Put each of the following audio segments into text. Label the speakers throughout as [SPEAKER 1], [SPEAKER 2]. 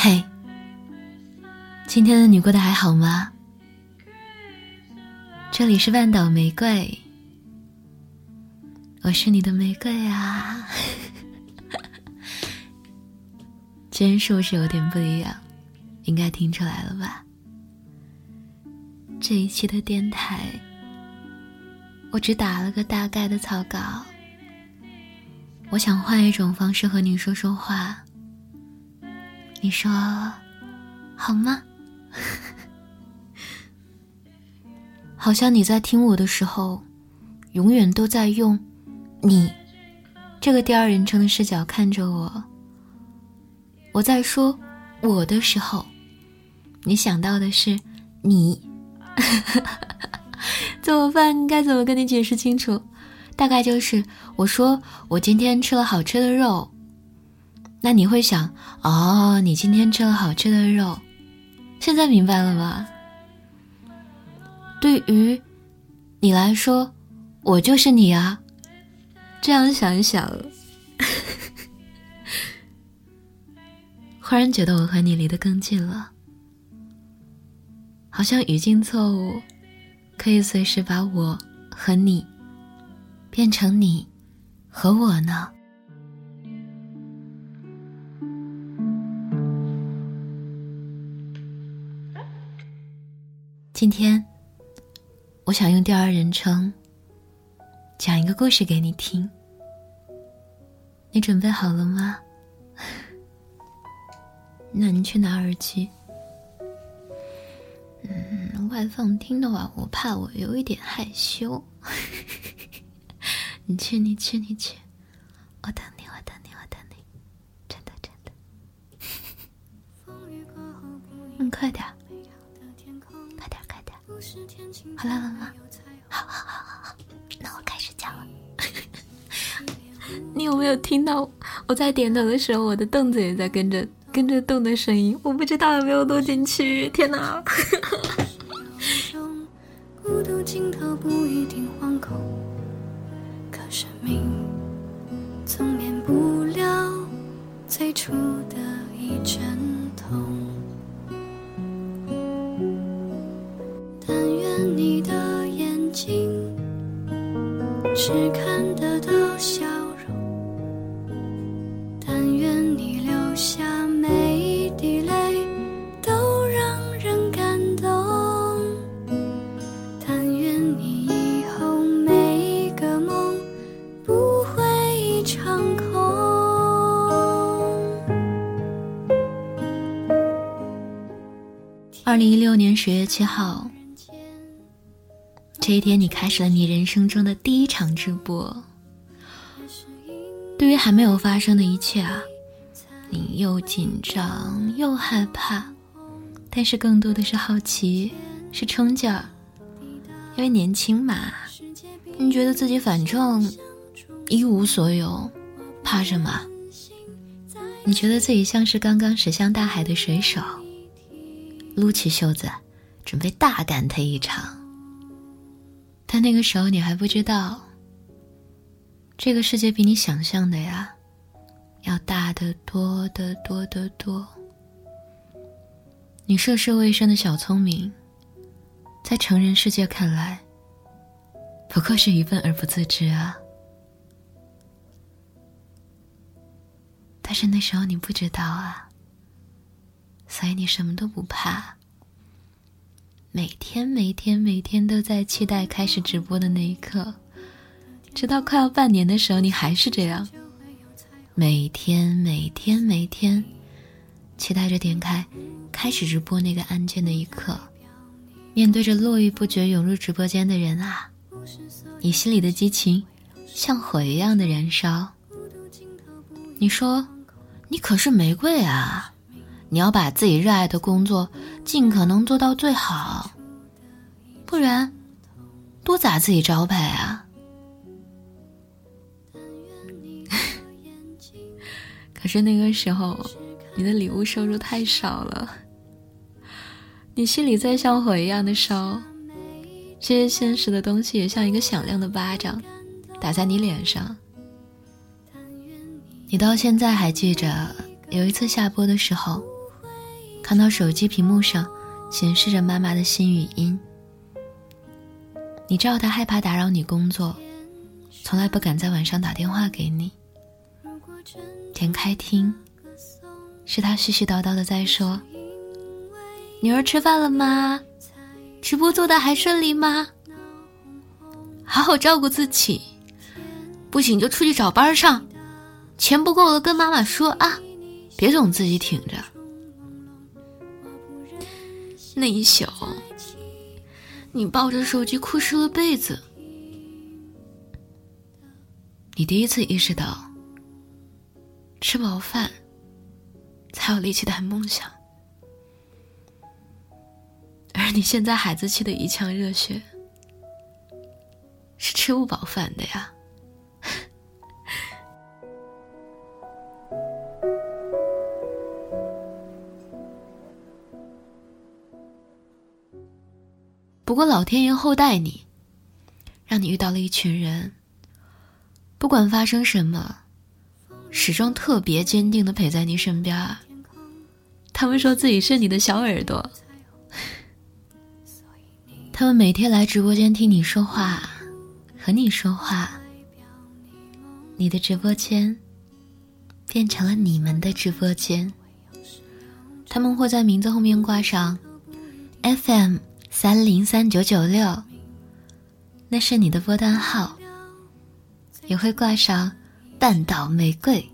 [SPEAKER 1] 嘿，今天的你过得还好吗？这里是半岛玫瑰，我是你的玫瑰啊。今天是不是有点不一样？应该听出来了吧？这一期的电台，我只打了个大概的草稿。我想换一种方式和你说说话，你说好吗？好像你在听我的时候，永远都在用“你”这个第二人称的视角看着我。我在说我的时候，你想到的是你，怎么办？该怎么跟你解释清楚？大概就是我说我今天吃了好吃的肉，那你会想哦，你今天吃了好吃的肉，现在明白了吗？对于你来说，我就是你啊。这样想一想。忽然觉得我和你离得更近了，好像语境错误可以随时把我和你变成你和我呢。今天我想用第二人称讲一个故事给你听，你准备好了吗？那你去拿耳机。嗯，外放听的话，我怕我有一点害羞。你去，你去，你去，我等你，我等你，我等你，真的，真的。嗯，快点，快好了了吗？好好好好，那我开始讲了。你有没有听到我在点头的时候，我的凳子也在跟着？跟着动的声音，我不知道有没有录进去。天哪！
[SPEAKER 2] 只看得到笑容但愿你流下每一滴泪都让人感动但愿你以后每一个梦不会一场空
[SPEAKER 1] 二零一六年十月七号这一天你开始了你人生中的第一场直播。对于还没有发生的一切啊，你又紧张又害怕，但是更多的是好奇，是冲劲儿。因为年轻嘛，你觉得自己反正一无所有，怕什么？你觉得自己像是刚刚驶向大海的水手。撸起袖子，准备大干他一场。但那个时候你还不知道，这个世界比你想象的呀，要大得多得多得多。你涉世未深的小聪明，在成人世界看来，不过是愚笨而不自知啊。但是那时候你不知道啊。所以你什么都不怕，每天每天每天都在期待开始直播的那一刻，直到快要半年的时候，你还是这样，每天每天每天期待着点开开始直播那个按键的一刻，面对着络绎不绝涌入直播间的人啊，你心里的激情像火一样的燃烧。你说，你可是玫瑰啊。你要把自己热爱的工作尽可能做到最好，不然多砸自己招牌啊！可是那个时候，你的礼物收入太少了，你心里在像火一样的烧，这些现实的东西也像一个响亮的巴掌打在你脸上。你到现在还记着有一次下播的时候。看到手机屏幕上显示着妈妈的新语音。你知道他害怕打扰你工作，从来不敢在晚上打电话给你。点开听，是他絮絮叨叨的在说：“女儿吃饭了吗？直播做的还顺利吗？好好照顾自己，不行就出去找班上。钱不够了跟妈妈说啊，别总自己挺着。”那一宿，你抱着手机哭湿了被子。你第一次意识到，吃饱饭才有力气谈梦想。而你现在孩子气的一腔热血，是吃不饱饭的呀。不过老天爷厚待你，让你遇到了一群人，不管发生什么，始终特别坚定的陪在你身边。他们说自己是你的小耳朵，他们每天来直播间听你说话，和你说话。你的直播间变成了你们的直播间。他们会在名字后面挂上 FM。三零三九九六，那是你的拨单号，也会挂上半岛玫瑰，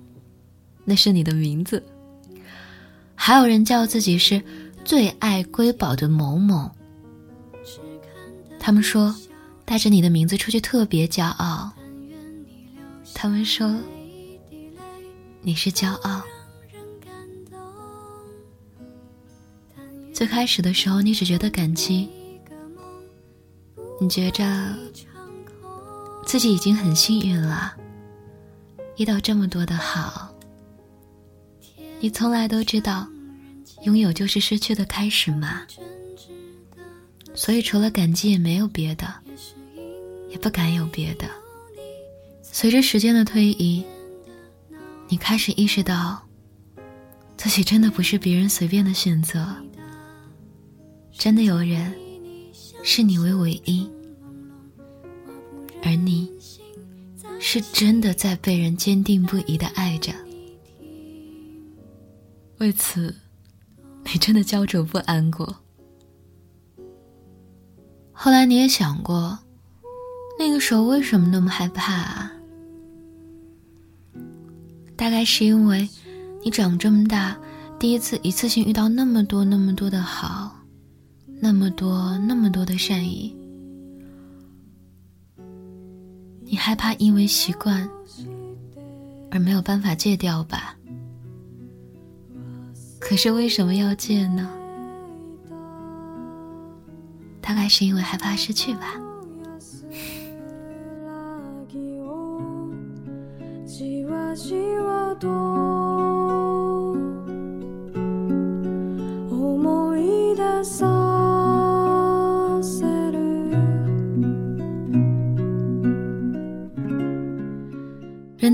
[SPEAKER 1] 那是你的名字。还有人叫自己是最爱瑰宝的某某，他们说带着你的名字出去特别骄傲。他们说你是骄傲。最开始的时候，你只觉得感激，你觉着自己已经很幸运了，遇到这么多的好。你从来都知道，拥有就是失去的开始嘛，所以除了感激也没有别的，也不敢有别的。随着时间的推移，你开始意识到，自己真的不是别人随便的选择。真的有人视你为唯一，而你是真的在被人坚定不移的爱着。为此，你真的焦灼不安过。后来你也想过，那个时候为什么那么害怕？啊？大概是因为你长这么大，第一次一次性遇到那么多那么多的好。那么多那么多的善意，你害怕因为习惯而没有办法戒掉吧？可是为什么要戒呢？大概是因为害怕失去吧。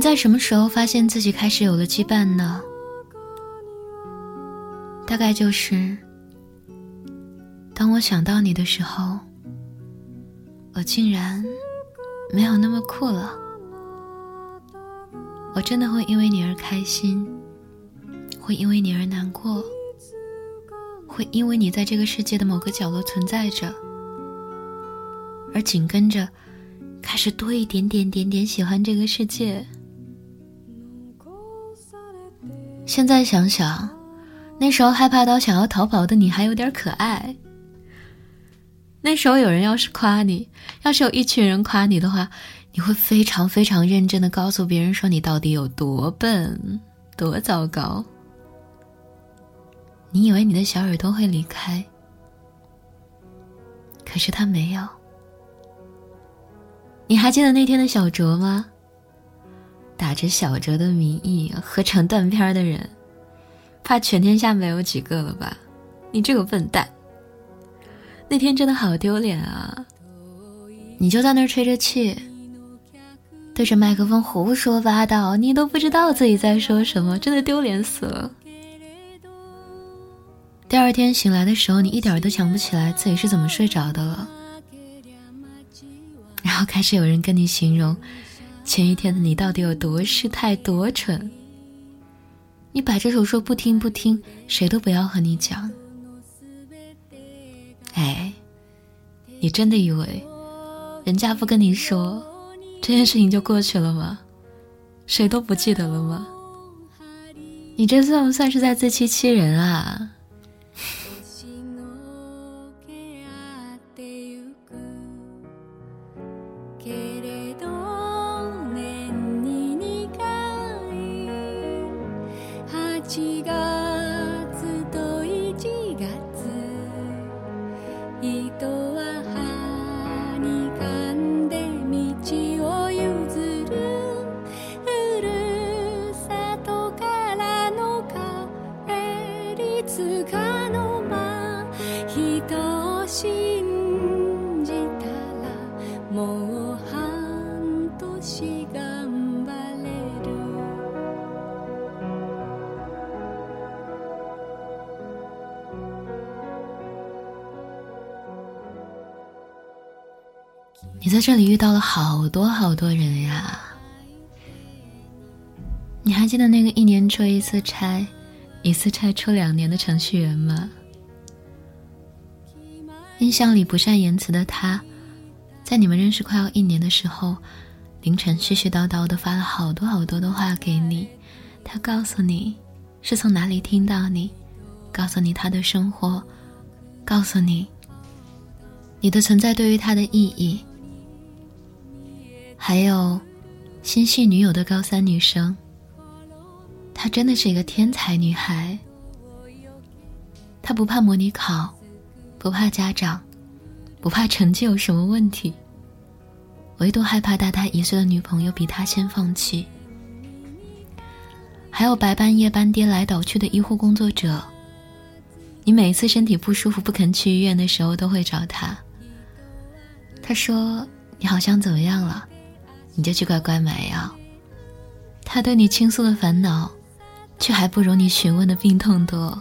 [SPEAKER 1] 人在什么时候发现自己开始有了羁绊呢？大概就是，当我想到你的时候，我竟然没有那么酷了。我真的会因为你而开心，会因为你而难过，会因为你在这个世界的某个角落存在着，而紧跟着开始多一点点点点喜欢这个世界。现在想想，那时候害怕到想要逃跑的你还有点可爱。那时候有人要是夸你，要是有一群人夸你的话，你会非常非常认真的告诉别人说你到底有多笨，多糟糕。你以为你的小耳朵会离开，可是他没有。你还记得那天的小卓吗？打着小哲的名义合成断片的人，怕全天下没有几个了吧？你这个笨蛋！那天真的好丢脸啊！你就在那儿吹着气，对着麦克风胡说八道，你都不知道自己在说什么，真的丢脸死了。第二天醒来的时候，你一点都想不起来自己是怎么睡着的了。然后开始有人跟你形容，前一天的你到底有多失态、多蠢。你摆着手说不听不听，谁都不要和你讲。哎，你真的以为人家不跟你说，这件事情就过去了吗？谁都不记得了吗？你这算不算是在自欺欺人啊？你在这里遇到了好多好多人呀！你还记得那个一年出一次差，一次差出两年的程序员吗？印象里不善言辞的他，在你们认识快要一年的时候，凌晨絮絮叨叨的发了好多好多的话给你。他告诉你是从哪里听到你，告诉你他的生活，告诉你你的存在对于他的意义。还有，心系女友的高三女生，她真的是一个天才女孩。她不怕模拟考，不怕家长，不怕成绩有什么问题，唯独害怕大她一岁的女朋友比她先放弃。还有白班夜班颠来倒去的医护工作者，你每次身体不舒服不肯去医院的时候，都会找他。他说：“你好像怎么样了？”你就去乖乖买药。他对你倾诉的烦恼，却还不如你询问的病痛多。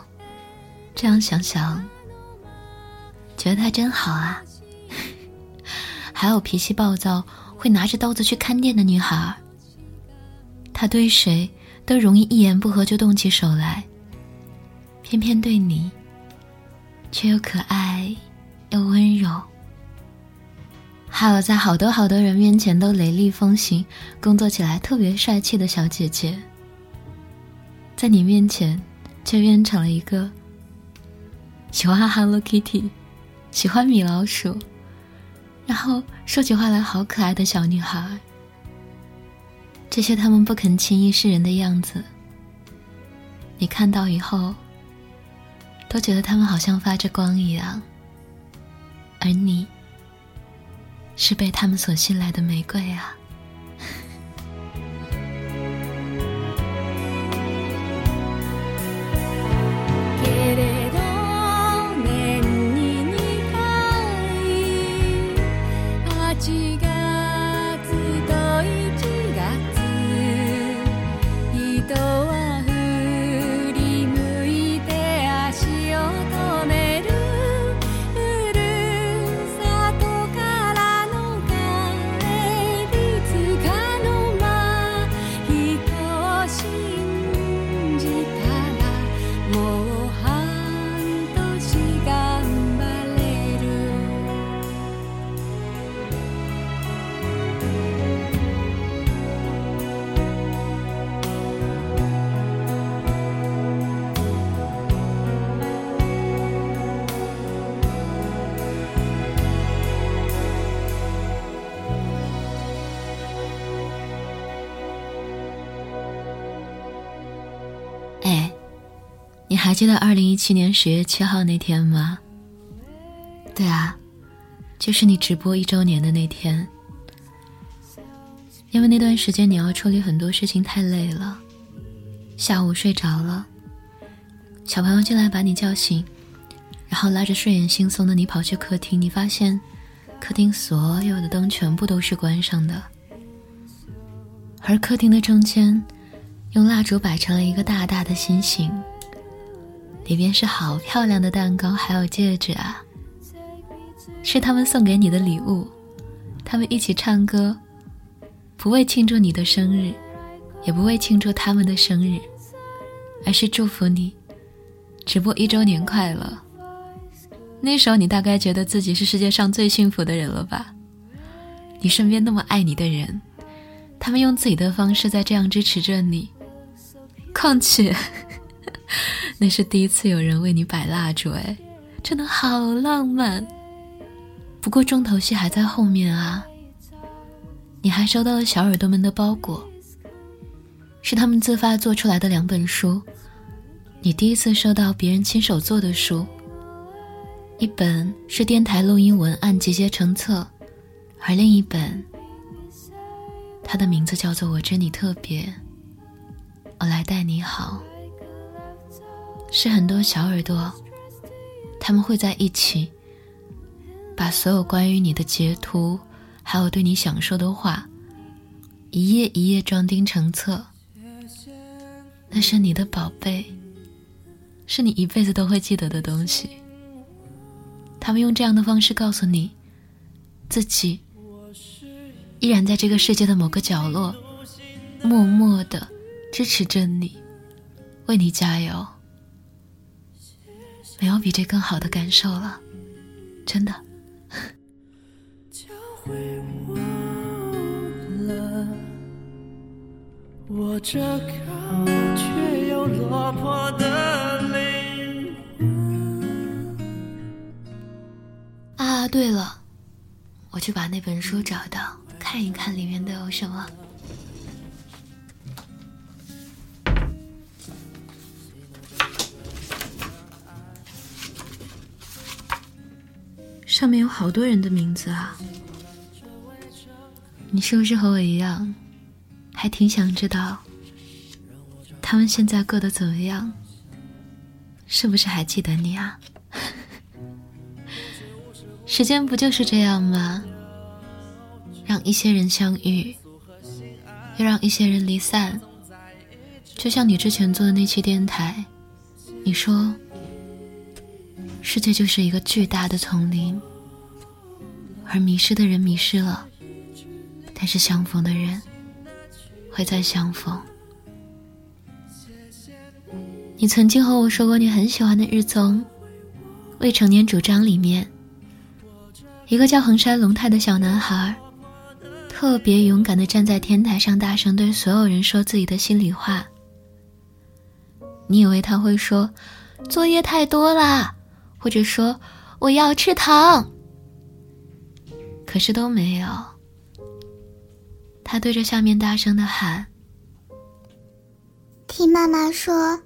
[SPEAKER 1] 这样想想，觉得他真好啊。还有脾气暴躁，会拿着刀子去看店的女孩。他对谁都容易一言不合就动起手来，偏偏对你，却又可爱又温柔。还有在好多好多人面前都雷厉风行、工作起来特别帅气的小姐姐，在你面前却变成了一个喜欢 Hello Kitty、喜欢米老鼠，然后说起话来好可爱的小女孩。这些他们不肯轻易示人的样子，你看到以后，都觉得他们好像发着光一样，而你。是被他们所信赖的玫瑰啊。还记得二零一七年十月七号那天吗？对啊，就是你直播一周年的那天。因为那段时间你要处理很多事情，太累了，下午睡着了。小朋友进来把你叫醒，然后拉着睡眼惺忪的你跑去客厅，你发现客厅所有的灯全部都是关上的，而客厅的中间用蜡烛摆成了一个大大的心形。里边是好漂亮的蛋糕，还有戒指啊，是他们送给你的礼物。他们一起唱歌，不为庆祝你的生日，也不为庆祝他们的生日，而是祝福你直播一周年快乐。那时候你大概觉得自己是世界上最幸福的人了吧？你身边那么爱你的人，他们用自己的方式在这样支持着你。况且，那是第一次有人为你摆蜡烛，哎，真的好浪漫。不过重头戏还在后面啊！你还收到了小耳朵们的包裹，是他们自发做出来的两本书。你第一次收到别人亲手做的书，一本是电台录音文案集结成册，而另一本，它的名字叫做《我知你特别》，我来待你好。是很多小耳朵，他们会在一起。把所有关于你的截图，还有对你想说的话，一页一页装订成册。那是你的宝贝，是你一辈子都会记得的东西。他们用这样的方式告诉你，自己依然在这个世界的某个角落，默默的支持着你，为你加油。没有比这更好的感受了，真的。我这高却又落魄的灵啊，对了，我去把那本书找到，看一看里面都有什么。上面有好多人的名字啊，你是不是和我一样？还挺想知道，他们现在过得怎么样？是不是还记得你啊？时间不就是这样吗？让一些人相遇，又让一些人离散。就像你之前做的那期电台，你说，世界就是一个巨大的丛林，而迷失的人迷失了，但是相逢的人。会再相逢。你曾经和我说过，你很喜欢的日综《未成年主张》里面，一个叫横山龙太的小男孩，特别勇敢的站在天台上，大声对所有人说自己的心里话。你以为他会说作业太多啦，或者说我要吃糖，可是都没有。他对着下面大声的喊：“
[SPEAKER 3] 听妈妈说，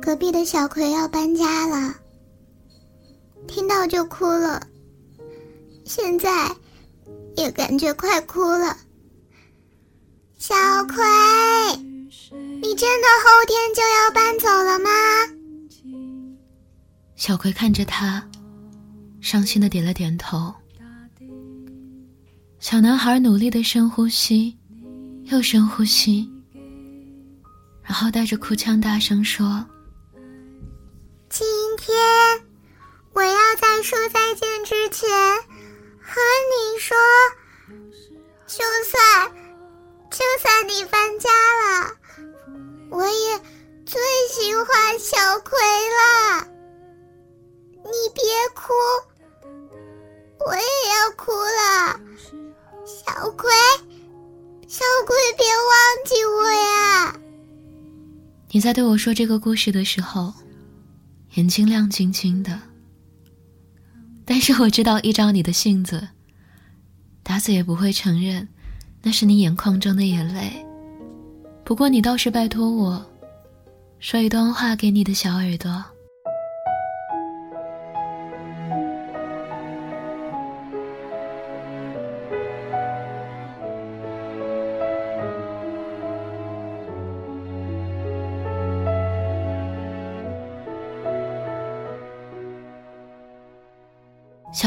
[SPEAKER 3] 隔壁的小葵要搬家了。听到就哭了，现在也感觉快哭了。小葵，你真的后天就要搬走了吗？”
[SPEAKER 1] 小葵看着他，伤心的点了点头。小男孩努力的深呼吸，又深呼吸，然后带着哭腔大声说：“
[SPEAKER 3] 今天我要在说再见之前和你说，就算就算你搬家了，我也最喜欢小葵了。你别哭，我也要哭了。”小葵，小葵，别忘记我呀！
[SPEAKER 1] 你在对我说这个故事的时候，眼睛亮晶晶的。但是我知道，依照你的性子，打死也不会承认那是你眼眶中的眼泪。不过你倒是拜托我，说一段话给你的小耳朵。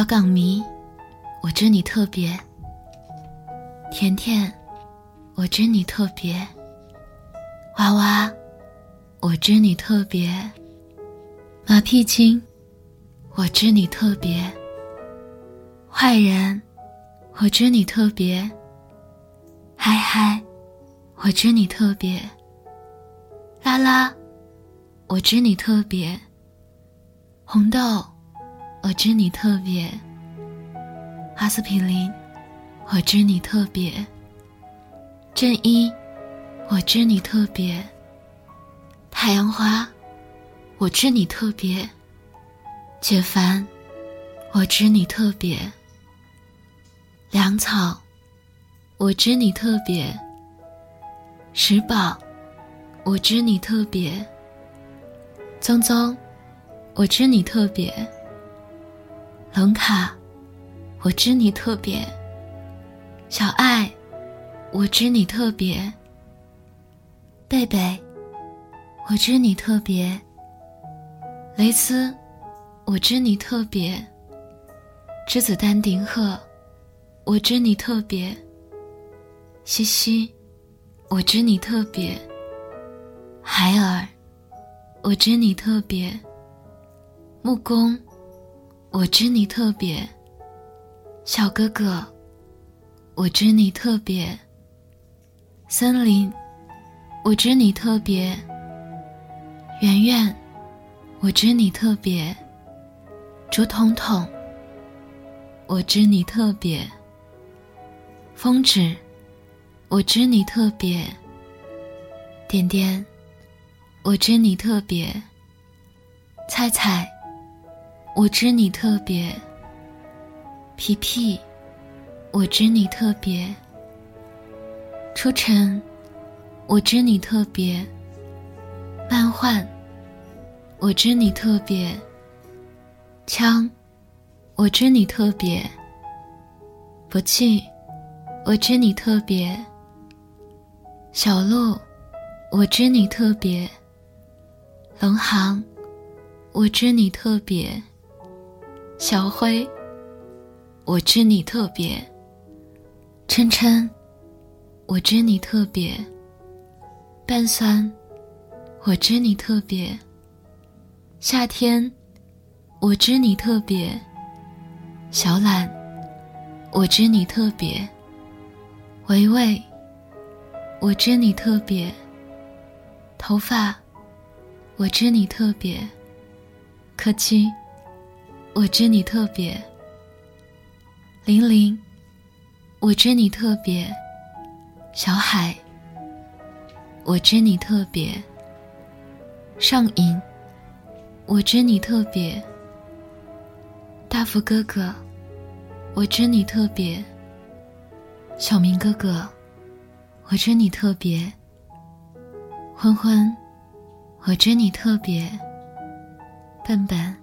[SPEAKER 1] 港迷，我知你特别。甜甜，我知你特别。娃娃，我知你特别。马屁精，我知你特别；坏人，我知你特别；嗨嗨，我知你特别；拉拉，我知你特别；红豆，我知你特别；阿司匹林，我知你特别；正一，我知你特别；太阳花。我知你特别，解凡；我知你特别，粮草；我知你特别，石宝；我知你特别，宗宗；我知你特别，龙卡；我知你特别，小爱；我知你特别，贝贝；我知你特别。蕾丝，我知你特别；栀子丹顶鹤，我知你特别；西西，我知你特别；海尔，我知你特别；木工，我知你特别；小哥哥，我知你特别；森林，我知你特别；圆圆。我知你特别，竹筒筒。我知你特别，风纸。我知你特别，点点。我知你特别，菜菜。我知你特别，皮皮。我知你特别，初晨。我知你特别，漫幻。我知你特别，枪，我知你特别，不弃，我知你特别，小鹿，我知你特别，龙行，我知你特别，小灰，我知你特别，琛琛，我知你特别，半酸，我知你特别。夏天，我知你特别。小懒，我知你特别。维维，我知你特别。头发，我知你特别。柯基，我知你特别。玲玲，我知你特别。小海，我知你特别。上瘾。我知你特别，大福哥哥，我知你特别。小明哥哥，我知你特别。昏昏，我知你特别。笨笨，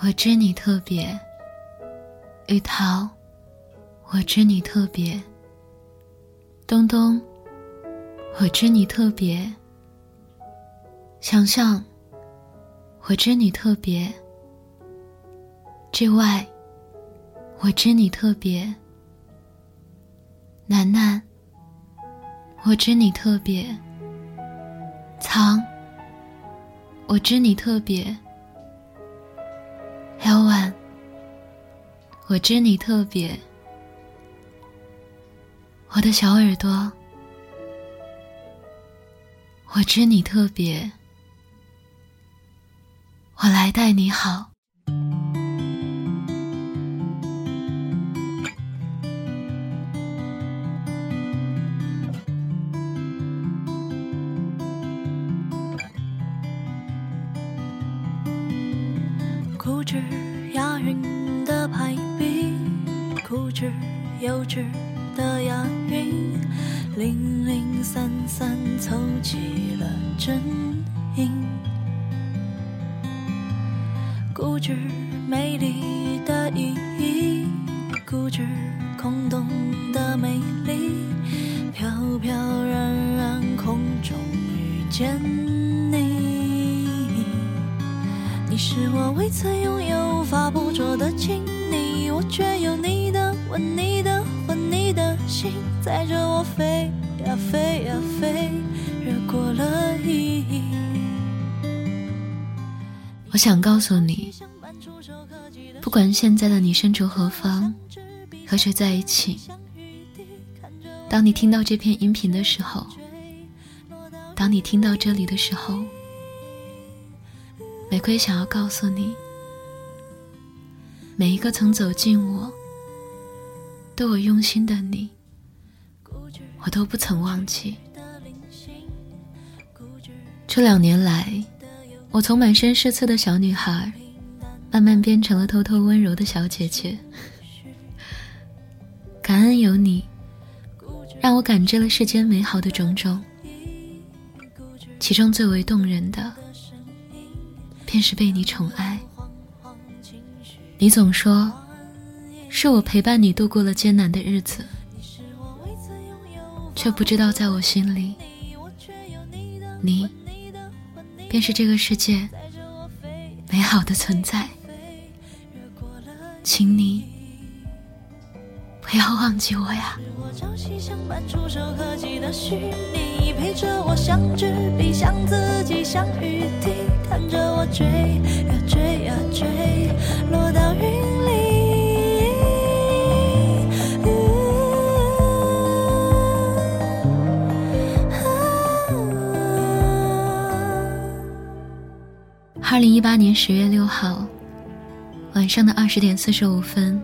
[SPEAKER 1] 我知你特别。雨桃，我知你特别。东东，我知你特别。想象。我知你特别，之外，我知你特别，楠楠，我知你特别，藏，我知你特别小婉我知你特别，我的小耳朵，我知你特别。我来待你好。
[SPEAKER 4] 幼稚的押韵，零零散散凑齐了真音。固执美丽的意义，固执空洞的美丽，飘飘然然空中遇见你。你是我未曾拥有、无法捕捉的亲昵，我却有你你的魂、你的心，载着我飞呀飞呀飞，越过了意义。
[SPEAKER 1] 我想告诉你，不管现在的你身处何方，和谁在一起，当你听到这篇音频的时候，当你听到这里的时候，玫瑰想要告诉你，每一个曾走进我、对我用心的你，我都不曾忘记。这两年来，我从满身是刺的小女孩，慢慢变成了偷偷温柔的小姐姐。感恩有你，让我感知了世间美好的种种。其中最为动人的，便是被你宠爱。你总说，是我陪伴你度过了艰难的日子，却不知道在我心里，你。便是这个世界美好的存在，请你不要忘记我呀。陪着我像纸笔，像自己，像雨滴，看着我追呀追呀追，二零一八年十月六号晚上的二十点四十五分，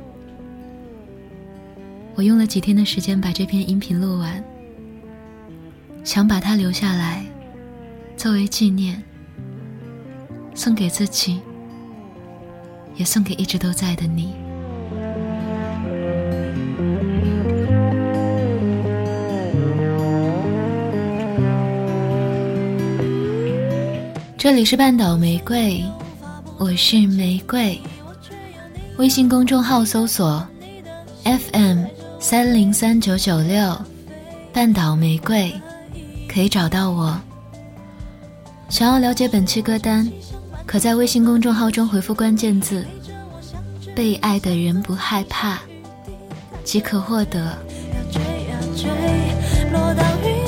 [SPEAKER 1] 我用了几天的时间把这篇音频录完，想把它留下来作为纪念，送给自己，也送给一直都在的你。这里是半岛玫瑰，我是玫瑰。微信公众号搜索 FM 三零三九九六，半岛玫瑰，可以找到我。想要了解本期歌单，可在微信公众号中回复关键字“被爱的人不害怕”，即可获得。亲爱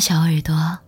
[SPEAKER 1] 小耳朵。